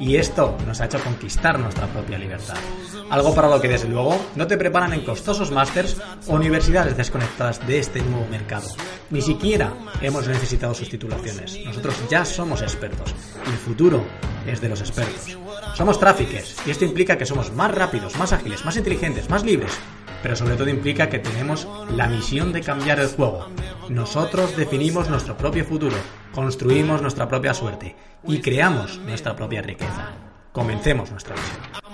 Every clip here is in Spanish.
Y esto nos ha hecho conquistar nuestra propia libertad. Algo para lo que desde luego no te preparan en costosos másters o universidades desconectadas de este nuevo mercado. Ni siquiera hemos necesitado sus titulaciones. Nosotros ya somos expertos. Y el futuro es de los expertos. Somos tráficos y esto implica que somos más rápidos, más ágiles, más inteligentes, más libres pero sobre todo implica que tenemos la misión de cambiar el juego. Nosotros definimos nuestro propio futuro, construimos nuestra propia suerte y creamos nuestra propia riqueza. Comencemos nuestra misión.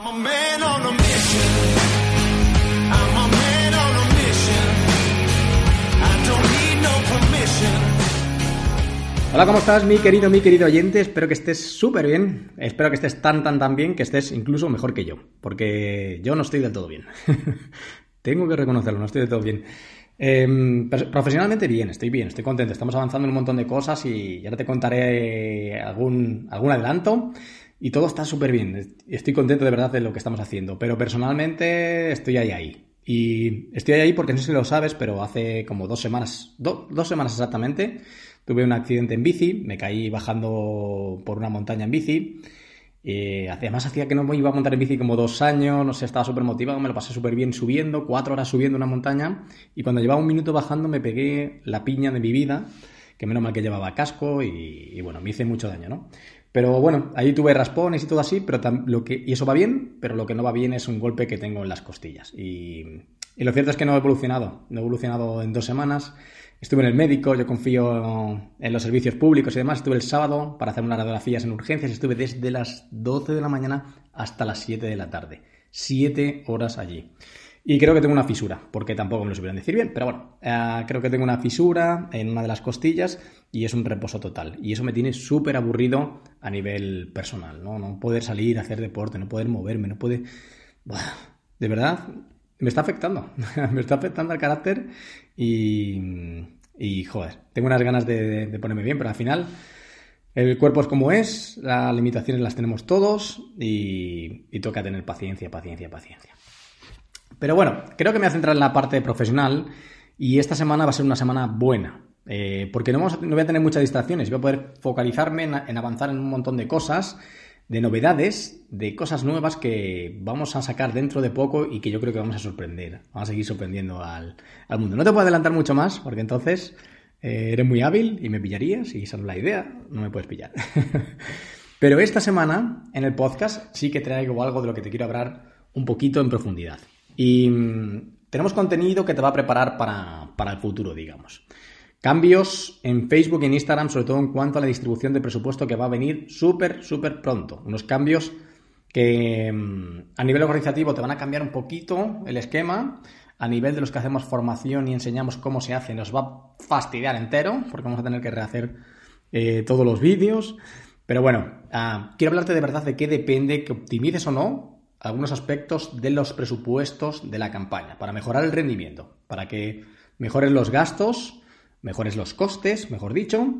Hola, ¿cómo estás, mi querido, mi querido oyente? Espero que estés súper bien. Espero que estés tan, tan, tan bien que estés incluso mejor que yo. Porque yo no estoy del todo bien. Tengo que reconocerlo, no estoy del todo bien. Em, profesionalmente bien, estoy bien, estoy contento. Estamos avanzando en un montón de cosas y ahora te contaré algún, algún adelanto. Y todo está súper bien. Estoy contento de verdad de lo que estamos haciendo. Pero personalmente estoy ahí ahí. Y estoy ahí porque no sé si lo sabes, pero hace como dos semanas, dos semanas exactamente, tuve un accidente en bici, me caí bajando por una montaña en bici. Eh, además hacía que no me iba a montar en bici como dos años, no sé, estaba súper motivado, me lo pasé súper bien subiendo, cuatro horas subiendo una montaña y cuando llevaba un minuto bajando me pegué la piña de mi vida, que menos mal que llevaba casco y, bueno, me hice mucho daño, ¿no? Pero bueno, ahí tuve raspones y todo así, pero lo que, y eso va bien, pero lo que no va bien es un golpe que tengo en las costillas. Y, y lo cierto es que no he evolucionado, no he evolucionado en dos semanas. Estuve en el médico, yo confío en los servicios públicos y demás. Estuve el sábado para hacer unas radiografías en urgencias. Estuve desde las 12 de la mañana hasta las 7 de la tarde. Siete horas allí. Y creo que tengo una fisura, porque tampoco me lo supieron decir bien, pero bueno, eh, creo que tengo una fisura en una de las costillas y es un reposo total. Y eso me tiene súper aburrido a nivel personal, ¿no? No poder salir hacer deporte, no poder moverme, no poder... de verdad, me está afectando, me está afectando al carácter y, y joder, tengo unas ganas de, ponerme bien, pero al final el cuerpo es como es, las limitaciones las tenemos todos y, toca tener paciencia, paciencia, paciencia. Pero bueno, creo que me voy a centrar en la parte profesional y esta semana va a ser una semana buena. Eh, porque no, voy a tener muchas distracciones, voy a poder focalizarme en avanzar en un montón de cosas de novedades, de cosas nuevas que vamos a sacar dentro de poco y que yo creo que vamos a sorprender. Vamos a seguir sorprendiendo al, mundo. No te puedo adelantar mucho más porque entonces eh, eres muy hábil y me pillarías y esa es la idea, no me puedes pillar. Pero esta semana en el podcast sí que traigo algo de lo que te quiero hablar un poquito en profundidad. Y mm, tenemos contenido que te va a preparar para, para el futuro, digamos. Cambios en Facebook y en Instagram, sobre todo en cuanto a la distribución de presupuesto que va a venir súper, súper pronto. Unos cambios que mm, a nivel organizativo te van a cambiar un poquito el esquema. A nivel de los que hacemos formación y enseñamos cómo se hace, nos va a fastidiar entero, porque vamos a tener que rehacer eh, todos los vídeos. Pero bueno, ah, quiero hablarte de verdad de qué depende que optimices o no algunos aspectos de los presupuestos de la campaña, para mejorar el rendimiento, para que mejores los gastos mejores los costes, mejor dicho,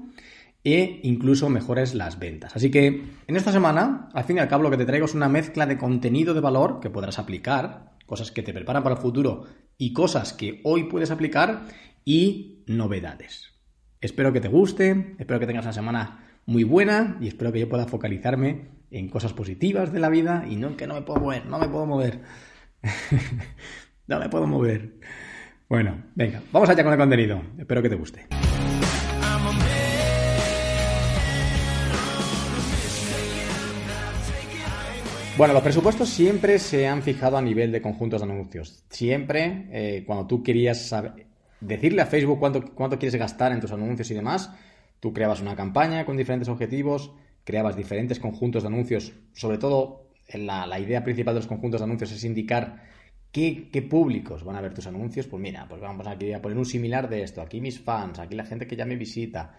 e incluso mejores las ventas. Así que en esta semana, al fin y al cabo, lo que te traigo es una mezcla de contenido de valor que podrás aplicar, cosas que te preparan para el futuro y cosas que hoy puedes aplicar y novedades. Espero que te guste, espero que tengas una semana muy buena y espero que yo pueda focalizarme en cosas positivas de la vida y no en que no me puedo mover, no me puedo mover. no me puedo mover. Bueno, venga, vamos allá con el contenido. Espero que te guste. Bueno, los presupuestos siempre se han fijado a nivel de conjuntos de anuncios. Siempre, eh, cuando tú querías decirle a Facebook cuánto, cuánto quieres gastar en tus anuncios y demás, tú creabas una campaña con diferentes objetivos, creabas diferentes conjuntos de anuncios, sobre todo la, la idea principal de los conjuntos de anuncios es indicar qué, públicos van a ver tus anuncios. Pues mira, pues vamos aquí a poner un similar de esto, aquí mis fans, aquí la gente que ya me visita,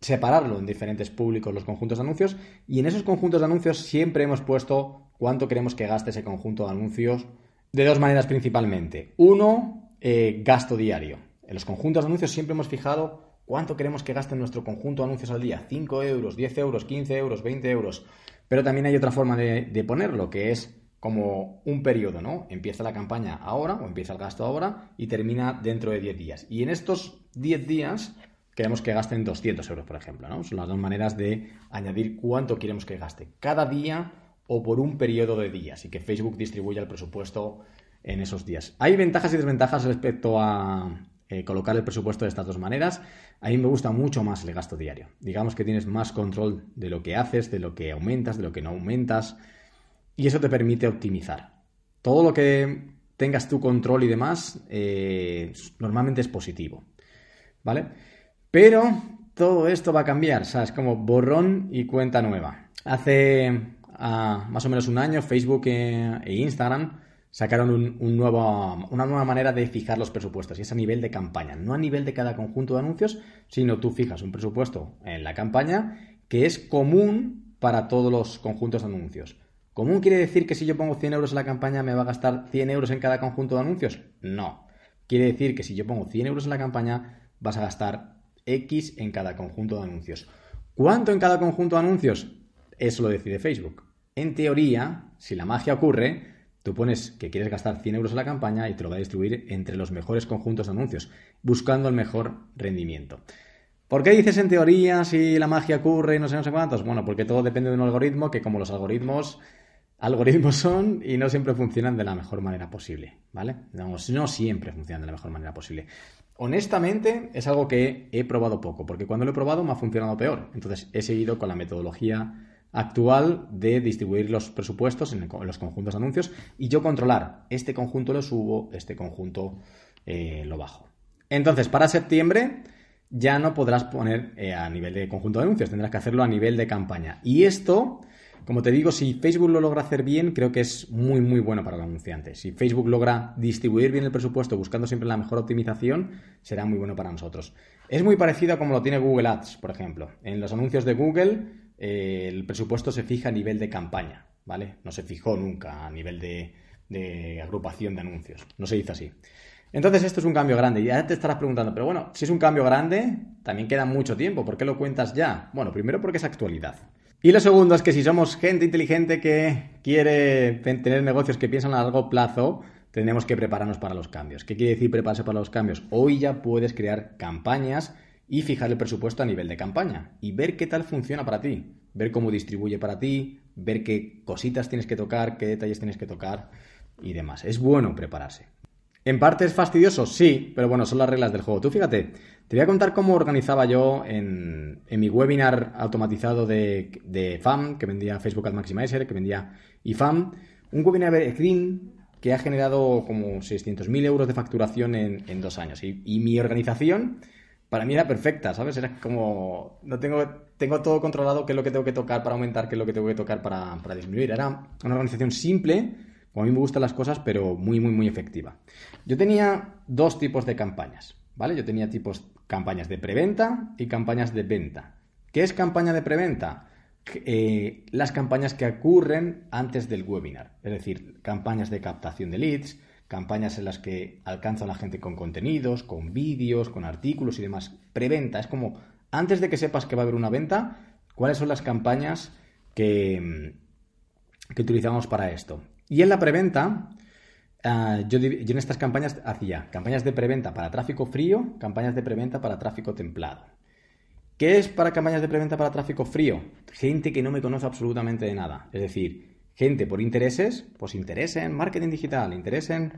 separarlo en diferentes públicos los conjuntos de anuncios y en esos conjuntos de anuncios siempre hemos puesto cuánto queremos que gaste ese conjunto de anuncios de dos maneras principalmente. Uno, eh, gasto diario. En los conjuntos de anuncios siempre hemos fijado cuánto queremos que gaste nuestro conjunto de anuncios al día. 5 euros, 10 euros, 15 euros, 20 euros. Pero también hay otra forma de ponerlo, que es como un periodo, ¿no? Empieza la campaña ahora o empieza el gasto ahora y termina dentro de 10 días. Y en estos 10 días queremos que gasten 200 euros, por ejemplo. ¿no? Son las dos maneras de añadir cuánto queremos que gaste cada día o por un periodo de días y que Facebook distribuya el presupuesto en esos días. Hay ventajas y desventajas respecto a eh, colocar el presupuesto de estas dos maneras. A mí me gusta mucho más el gasto diario. Digamos que tienes más control de lo que haces, de lo que aumentas, de lo que no aumentas y eso te permite optimizar. Todo lo que tengas tu control y demás eh, normalmente es positivo. ¿Vale? Pero todo esto va a cambiar, ¿sabes? Como borrón y cuenta nueva. Hace ah, más o menos un año Facebook e, e Instagram sacaron una nueva manera de fijar los presupuestos y es a nivel de campaña, no a nivel de cada conjunto de anuncios, sino tú fijas un presupuesto en la campaña que es común para todos los conjuntos de anuncios. ¿Común quiere decir que si yo pongo 100 euros en la campaña me va a gastar 100 euros en cada conjunto de anuncios? No. Quiere decir que si yo pongo 100 euros en la campaña vas a gastar X en cada conjunto de anuncios. ¿Cuánto en cada conjunto de anuncios? Eso lo decide Facebook. En teoría, si la magia ocurre, tú pones que quieres gastar 100 euros en la campaña y te lo va a distribuir entre los mejores conjuntos de anuncios, buscando el mejor rendimiento. ¿Por qué dices en teoría si la magia ocurre y no sé, no sé cuántos? Bueno, porque todo depende de un algoritmo que como los algoritmos algoritmos son y no siempre funcionan de la mejor manera posible, ¿vale? No, no siempre funcionan de la mejor manera posible. Honestamente, es algo que he probado poco, porque cuando lo he probado me ha funcionado peor. Entonces, he seguido con la metodología actual de distribuir los presupuestos en, los conjuntos de anuncios y yo controlar, este conjunto lo subo, este conjunto eh, lo bajo. Entonces, para septiembre ya no podrás poner eh, a nivel de conjunto de anuncios, tendrás que hacerlo a nivel de campaña. Y esto como te digo, si Facebook lo logra hacer bien, creo que es muy, muy bueno para el anunciante. Si Facebook logra distribuir bien el presupuesto buscando siempre la mejor optimización, será muy bueno para nosotros. Es muy parecido a como lo tiene Google Ads, por ejemplo. En los anuncios de Google, eh, el presupuesto se fija a nivel de campaña, ¿vale? No se fijó nunca a nivel de, de agrupación de anuncios. No se hizo así. Entonces esto es un cambio grande. Y ya te estarás preguntando, pero bueno, si es un cambio grande, también queda mucho tiempo. ¿Por qué lo cuentas ya? Bueno, primero porque es actualidad. Y lo segundo es que si somos gente inteligente que quiere tener negocios que piensan a largo plazo, tenemos que prepararnos para los cambios. ¿Qué quiere decir prepararse para los cambios? Hoy ya puedes crear campañas y fijar el presupuesto a nivel de campaña y ver qué tal funciona para ti, ver cómo distribuye para ti, ver qué cositas tienes que tocar, qué detalles tienes que tocar y demás. Es bueno prepararse. En parte es fastidioso, sí, pero bueno, son las reglas del juego. Tú fíjate, te voy a contar cómo organizaba yo en, mi webinar automatizado de, FAM, que vendía Facebook Ad Maximizer, que vendía IFAM, un webinar screen que ha generado como 600.000 euros de facturación en, dos años. Y, mi organización para mí era perfecta, ¿sabes? Era como, no tengo, tengo todo controlado, qué es lo que tengo que tocar para aumentar, qué es lo que tengo que tocar para, para disminuir. Era una organización simple como a mí me gustan las cosas, pero muy, muy, muy efectiva. Yo tenía dos tipos de campañas, ¿vale? Yo tenía tipos campañas de preventa y campañas de venta. ¿Qué es campaña de preventa? Eh, las campañas que ocurren antes del webinar, es decir, campañas de captación de leads, campañas en las que alcanzo a la gente con contenidos, con vídeos, con artículos y demás. Preventa, es como antes de que sepas que va a haber una venta, ¿cuáles son las campañas que, que utilizamos para esto? Y en la preventa, ah, yo, en estas campañas hacía campañas de preventa para tráfico frío, campañas de preventa para tráfico templado. ¿Qué es para campañas de preventa para tráfico frío? Gente que no me conoce absolutamente de nada. Es decir, gente por intereses, pues interés en marketing digital, interés en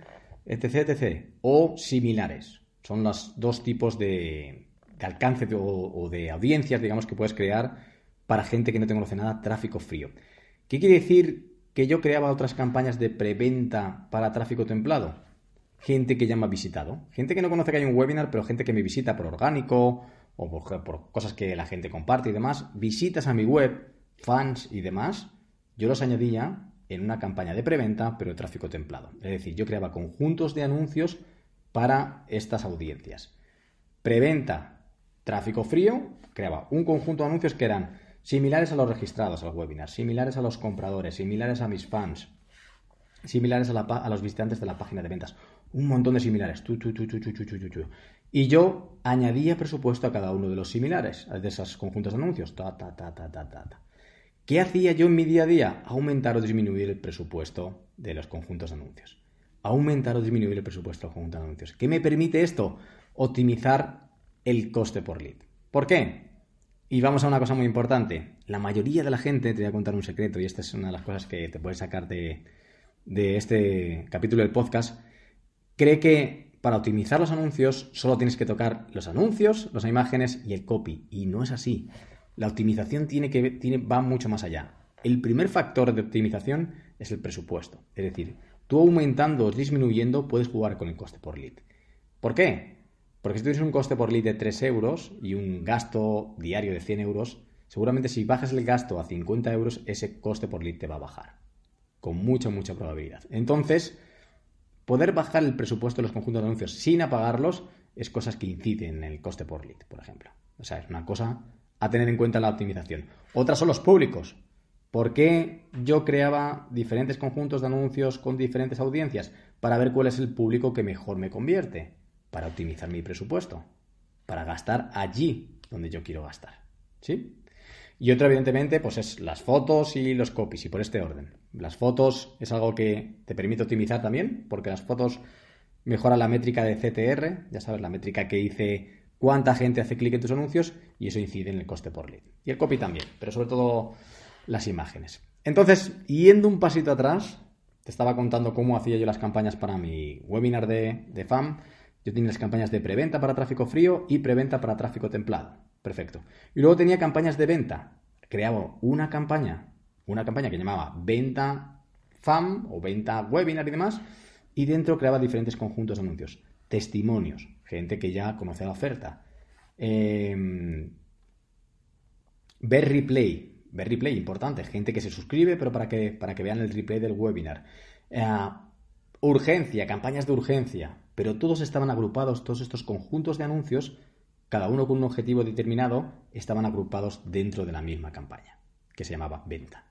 etc, etc. O similares. Son los dos tipos de, alcance o, o, de audiencias, digamos, que puedes crear para gente que no te conoce nada, tráfico frío. ¿Qué quiere decir que yo creaba otras campañas de preventa para tráfico templado? Gente que ya me ha visitado. Gente que no conoce que hay un webinar, pero gente que me visita por orgánico o por, cosas que la gente comparte y demás. Visitas a mi web, fans y demás. Yo los añadía en una campaña de preventa, pero de tráfico templado. Es decir, yo creaba conjuntos de anuncios para estas audiencias. Preventa, tráfico frío, creaba un conjunto de anuncios que eran similares a los registrados al webinar, similares a los compradores, similares a mis fans, similares a, los visitantes de la página de ventas. Un montón de similares. y yo añadía presupuesto a cada uno de los similares, de esos conjuntos de anuncios. Ta, ta, ta, ta, ta, ta. ¿Qué hacía yo en mi día a día? Aumentar o disminuir el presupuesto de los conjuntos de anuncios. Aumentar o disminuir el presupuesto de los conjuntos de anuncios. ¿Qué me permite esto? Optimizar el coste por lead. ¿Por qué? Y vamos a una cosa muy importante. La mayoría de la gente, te voy a contar un secreto, y esta es una de las cosas que te puedes sacar de, este capítulo del podcast, cree que para optimizar los anuncios solo tienes que tocar los anuncios, las imágenes y el copy. Y no es así. La optimización tiene que, va mucho más allá. El primer factor de optimización es el presupuesto. Es decir, tú aumentando o disminuyendo puedes jugar con el coste por lead. ¿Por qué? Porque si tú tienes un coste por lead de 3 euros y un gasto diario de 100 euros, seguramente si bajas el gasto a 50 euros, ese coste por lead te va a bajar. Con mucha, mucha probabilidad. Entonces, poder bajar el presupuesto de los conjuntos de anuncios sin apagarlos es cosas que inciden en el coste por lead, por ejemplo. O sea, es una cosa a tener en cuenta la optimización. Otras son los públicos. ¿Por qué yo creaba diferentes conjuntos de anuncios con diferentes audiencias? Para ver cuál es el público que mejor me convierte. Para optimizar mi presupuesto. Para gastar allí donde yo quiero gastar. ¿Sí? Y otro, evidentemente, pues es las fotos y los copies, y por este orden. Las fotos es algo que te permite optimizar también, porque las fotos mejoran la métrica de CTR, ya sabes, la métrica que hice cuánta gente hace clic en tus anuncios y eso incide en el coste por lead. Y el copy también, pero sobre todo las imágenes. Entonces, yendo un pasito atrás, te estaba contando cómo hacía yo las campañas para mi webinar de, de FAM. Yo tenía las campañas de preventa para tráfico frío y preventa para tráfico templado. Perfecto. Y luego tenía campañas de venta. Creaba una campaña, una campaña que llamaba venta FAM o venta webinar y demás, y dentro creaba diferentes conjuntos de anuncios. Testimonios, gente que ya conoce la oferta. Em, ver replay, ver replay, importante, gente que se suscribe, pero para que, para que vean el replay del webinar. Eh, urgencia, campañas de urgencia, pero todos estaban agrupados, todos estos conjuntos de anuncios, cada uno con un objetivo determinado, estaban agrupados dentro de la misma campaña, que se llamaba venta.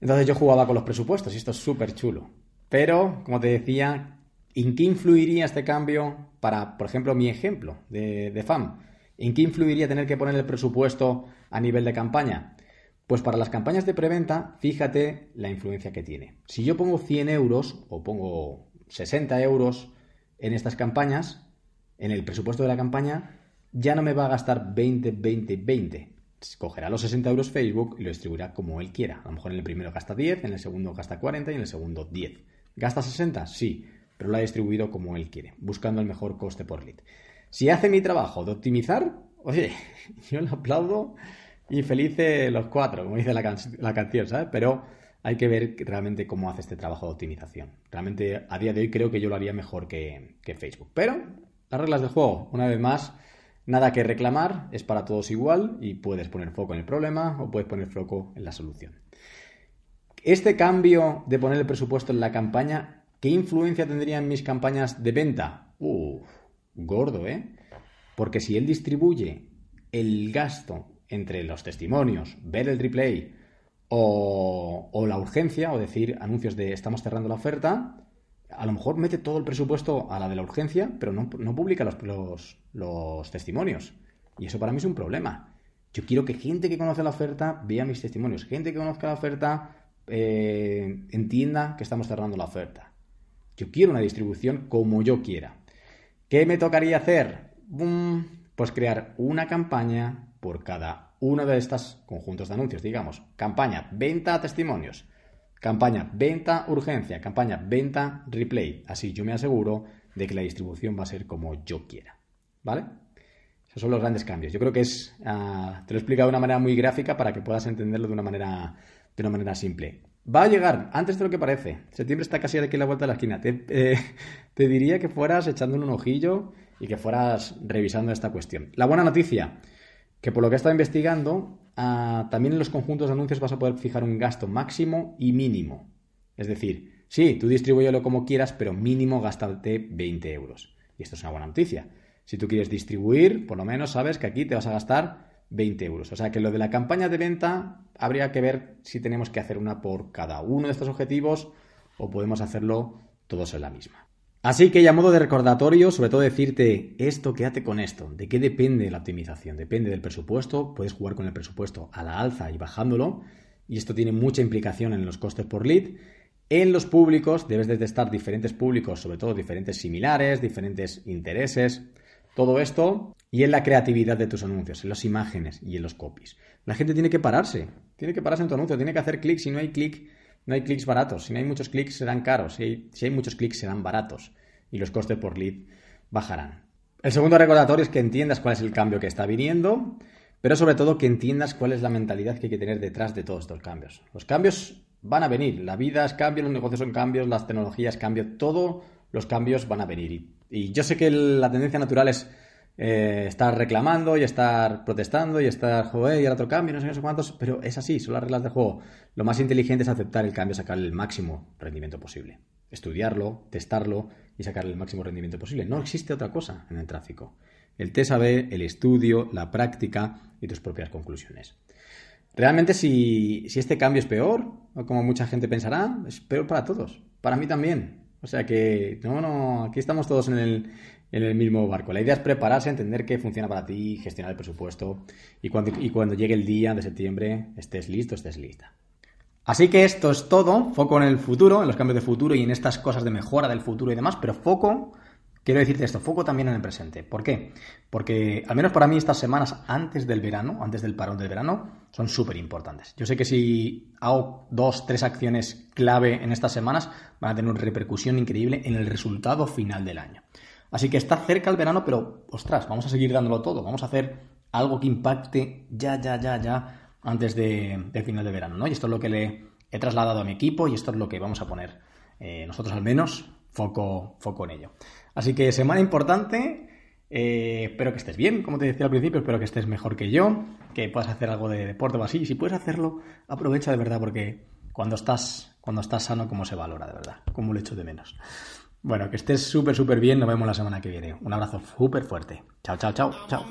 Entonces yo jugaba con los presupuestos y esto es súper chulo. Pero, como te decía, ¿En qué influiría este cambio para, por ejemplo, mi ejemplo de, FAM? ¿En qué influiría tener que poner el presupuesto a nivel de campaña? Pues para las campañas de preventa, fíjate la influencia que tiene. Si yo pongo 100 euros o pongo 60 euros en estas campañas, en el presupuesto de la campaña, ya no me va a gastar 20, 20, 20. Cogerá los 60 euros Facebook y lo distribuirá como él quiera. A lo mejor en el primero gasta 10, en el segundo gasta 40 y en el segundo 10. ¿Gasta 60? Sí pero lo ha distribuido como él quiere, buscando el mejor coste por lead. Si hace mi trabajo de optimizar, oye, yo le aplaudo y felice los cuatro, como dice la, canción, ¿sabes? Pero hay que ver realmente cómo hace este trabajo de optimización. Realmente a día de hoy creo que yo lo haría mejor que, Facebook. Pero las reglas del juego, una vez más, nada que reclamar, es para todos igual y puedes poner foco en el problema o puedes poner foco en la solución. Este cambio de poner el presupuesto en la campaña ¿Qué influencia tendría en mis campañas de venta? Uf, gordo, ¿eh? Porque si él distribuye el gasto entre los testimonios, ver el replay o, la urgencia, o decir anuncios de estamos cerrando la oferta, a lo mejor mete todo el presupuesto a la de la urgencia, pero no, publica los, los, testimonios. Y eso para mí es un problema. Yo quiero que gente que conoce la oferta vea mis testimonios, gente que conozca la oferta eh, entienda que estamos cerrando la oferta. Yo quiero una distribución como yo quiera. ¿Qué me tocaría hacer? Pues crear una campaña por cada uno de estos conjuntos de anuncios. Digamos, campaña venta testimonios, campaña venta urgencia, campaña venta replay. Así yo me aseguro de que la distribución va a ser como yo quiera. ¿Vale? Esos son los grandes cambios. Yo creo que es. Ah, te lo he explicado de una manera muy gráfica para que puedas entenderlo de una manera, de una manera simple. Va a llegar antes de lo que parece. Septiembre está casi aquí a la vuelta de la esquina. Te, eh, te diría que fueras echándole un ojillo y que fueras revisando esta cuestión. La buena noticia, que por lo que he estado investigando, ah, también en los conjuntos de anuncios vas a poder fijar un gasto máximo y mínimo. Es decir, sí, tú distribúyelo como quieras, pero mínimo gástate 20 euros. Y esto es una buena noticia. Si tú quieres distribuir, por lo menos sabes que aquí te vas a gastar 20 euros. O sea que lo de la campaña de venta habría que ver si tenemos que hacer una por cada uno de estos objetivos o podemos hacerlo todos en la misma. Así que ya modo de recordatorio, sobre todo decirte esto, quédate con esto. ¿De qué depende la optimización? Depende del presupuesto. Puedes jugar con el presupuesto a la alza y bajándolo. Y esto tiene mucha implicación en los costes por lead. En los públicos debes de testar diferentes públicos, sobre todo diferentes similares, diferentes intereses. Todo esto y en la creatividad de tus anuncios, en las imágenes y en los copies. La gente tiene que pararse, tiene que pararse en tu anuncio, tiene que hacer clics. Si no hay clic, no hay clics baratos. Si no hay muchos clics, serán caros. Si hay, si hay muchos clics, serán baratos. Y los costes por lead bajarán. El segundo recordatorio es que entiendas cuál es el cambio que está viniendo, pero sobre todo que entiendas cuál es la mentalidad que hay que tener detrás de todos estos cambios. Los cambios van a venir, la vida es cambio, los negocios son cambios, las tecnologías cambian, todos los cambios van a venir. Y yo sé que la tendencia natural es eh, estar reclamando y estar protestando y estar, joder, y el otro cambio, no sé, no sé cuántos, pero es así, son las reglas del juego. Lo más inteligente es aceptar el cambio, sacar el máximo rendimiento posible. Estudiarlo, testarlo y sacarle el máximo rendimiento posible. No existe otra cosa en el tráfico. El TSAB, el estudio, la práctica y tus propias conclusiones. Realmente si, si este cambio es peor, como mucha gente pensará, es peor para todos. Para mí también. O sea que, no, no, aquí estamos todos en el, en el mismo barco. La idea es prepararse, entender qué funciona para ti, gestionar el presupuesto y cuando, y cuando llegue el día de septiembre estés listo, estés lista. Así que esto es todo, foco en el futuro, en los cambios de futuro y en estas cosas de mejora del futuro y demás, pero foco Quiero decirte esto, foco también en el presente. ¿Por qué? Porque al menos para mí estas semanas antes del verano, antes del parón del verano, son súper importantes. Yo sé que si hago dos, tres acciones clave en estas semanas, van a tener una repercusión increíble en el resultado final del año. Así que está cerca el verano, pero ostras, vamos a seguir dándolo todo. Vamos a hacer algo que impacte ya, ya, ya, ya antes de, final de verano. ¿no? Y esto es lo que le he trasladado a mi equipo y esto es lo que vamos a poner eh, nosotros al menos foco, foco en ello. Así que semana importante. Eh, espero que estés bien, como te decía al principio, espero que estés mejor que yo, que puedas hacer algo de deporte o así. Si puedes hacerlo, aprovecha de verdad, porque cuando estás, cuando estás sano, cómo se valora, de verdad, como lo echo de menos. Bueno, que estés súper, súper bien. Nos vemos la semana que viene. Un abrazo súper fuerte. Chao, chao, chao, chao.